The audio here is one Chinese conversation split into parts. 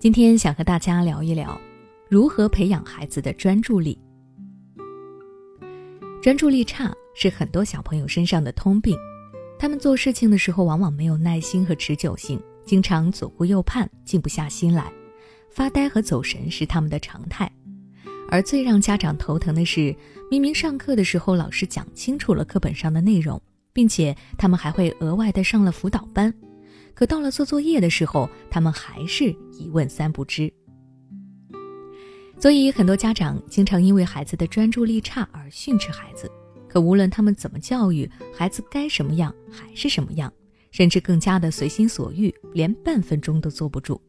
今天想和大家聊一聊，如何培养孩子的专注力。专注力差是很多小朋友身上的通病，他们做事情的时候往往没有耐心和持久性，经常左顾右盼，静不下心来，发呆和走神是他们的常态。而最让家长头疼的是，明明上课的时候老师讲清楚了课本上的内容，并且他们还会额外的上了辅导班。可到了做作业的时候，他们还是一问三不知。所以很多家长经常因为孩子的专注力差而训斥孩子，可无论他们怎么教育，孩子该什么样还是什么样，甚至更加的随心所欲，连半分钟都坐不住。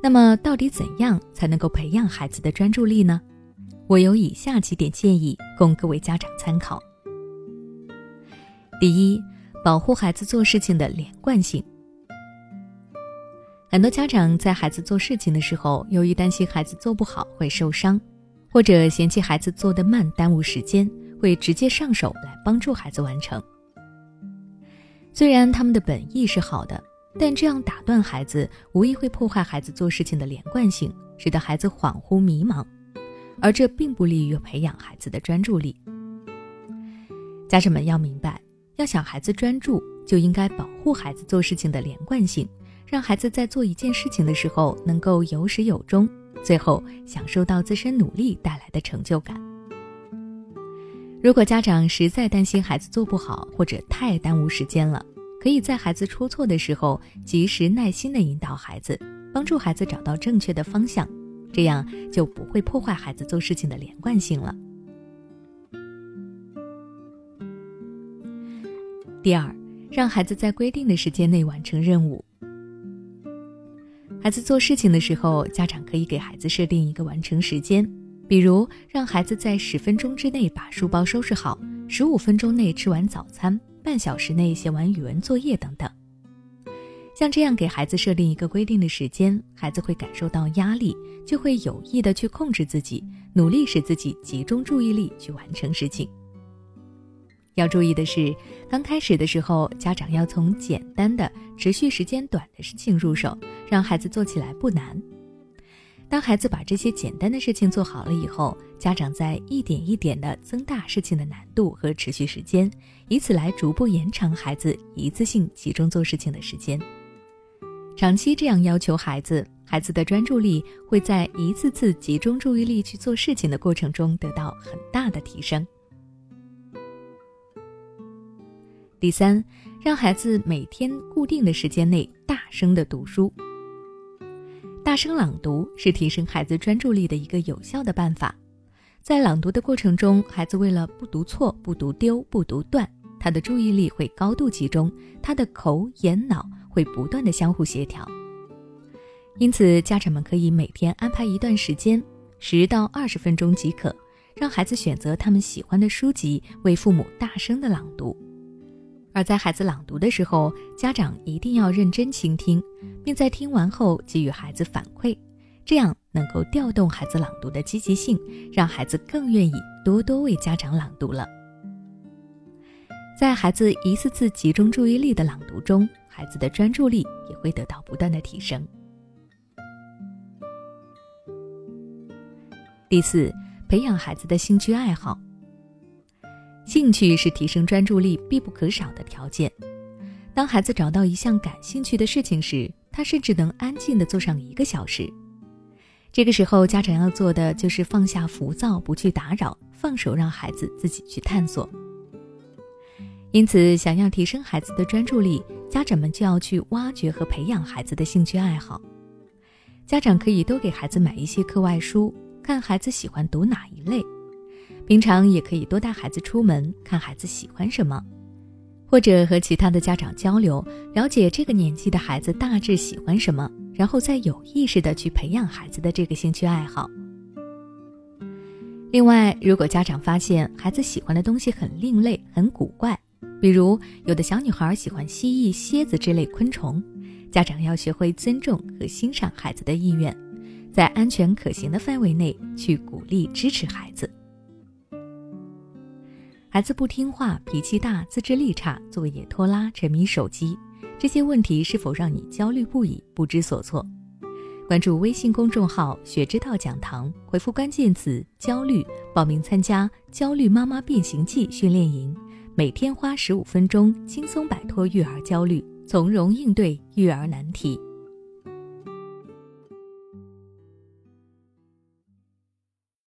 那么，到底怎样才能够培养孩子的专注力呢？我有以下几点建议供各位家长参考。第一。保护孩子做事情的连贯性。很多家长在孩子做事情的时候，由于担心孩子做不好会受伤，或者嫌弃孩子做得慢耽误时间，会直接上手来帮助孩子完成。虽然他们的本意是好的，但这样打断孩子，无疑会破坏孩子做事情的连贯性，使得孩子恍惚迷茫，而这并不利于培养孩子的专注力。家长们要明白。要想孩子专注，就应该保护孩子做事情的连贯性，让孩子在做一件事情的时候能够有始有终，最后享受到自身努力带来的成就感。如果家长实在担心孩子做不好或者太耽误时间了，可以在孩子出错的时候及时耐心地引导孩子，帮助孩子找到正确的方向，这样就不会破坏孩子做事情的连贯性了。第二，让孩子在规定的时间内完成任务。孩子做事情的时候，家长可以给孩子设定一个完成时间，比如让孩子在十分钟之内把书包收拾好，十五分钟内吃完早餐，半小时内写完语文作业等等。像这样给孩子设定一个规定的时间，孩子会感受到压力，就会有意的去控制自己，努力使自己集中注意力去完成事情。要注意的是，刚开始的时候，家长要从简单的、持续时间短的事情入手，让孩子做起来不难。当孩子把这些简单的事情做好了以后，家长再一点一点地增大事情的难度和持续时间，以此来逐步延长孩子一次性集中做事情的时间。长期这样要求孩子，孩子的专注力会在一次次集中注意力去做事情的过程中得到很大的提升。第三，让孩子每天固定的时间内大声的读书。大声朗读是提升孩子专注力的一个有效的办法。在朗读的过程中，孩子为了不读错、不读丢、不读断，他的注意力会高度集中，他的口、眼、脑会不断的相互协调。因此，家长们可以每天安排一段时间，十到二十分钟即可，让孩子选择他们喜欢的书籍，为父母大声的朗读。而在孩子朗读的时候，家长一定要认真倾听，并在听完后给予孩子反馈，这样能够调动孩子朗读的积极性，让孩子更愿意多多为家长朗读了。在孩子一次次集中注意力的朗读中，孩子的专注力也会得到不断的提升。第四，培养孩子的兴趣爱好。兴趣是提升专注力必不可少的条件。当孩子找到一项感兴趣的事情时，他甚至能安静地坐上一个小时。这个时候，家长要做的就是放下浮躁，不去打扰，放手让孩子自己去探索。因此，想要提升孩子的专注力，家长们就要去挖掘和培养孩子的兴趣爱好。家长可以多给孩子买一些课外书，看孩子喜欢读哪一类。平常也可以多带孩子出门，看孩子喜欢什么，或者和其他的家长交流，了解这个年纪的孩子大致喜欢什么，然后再有意识的去培养孩子的这个兴趣爱好。另外，如果家长发现孩子喜欢的东西很另类、很古怪，比如有的小女孩喜欢蜥蜴、蝎子这类昆虫，家长要学会尊重和欣赏孩子的意愿，在安全可行的范围内去鼓励支持孩子。孩子不听话、脾气大、自制力差、作业拖拉、沉迷手机，这些问题是否让你焦虑不已、不知所措？关注微信公众号“学之道讲堂”，回复关键词“焦虑”，报名参加“焦虑妈妈变形记”训练营，每天花十五分钟，轻松摆脱育儿焦虑，从容应对育儿难题。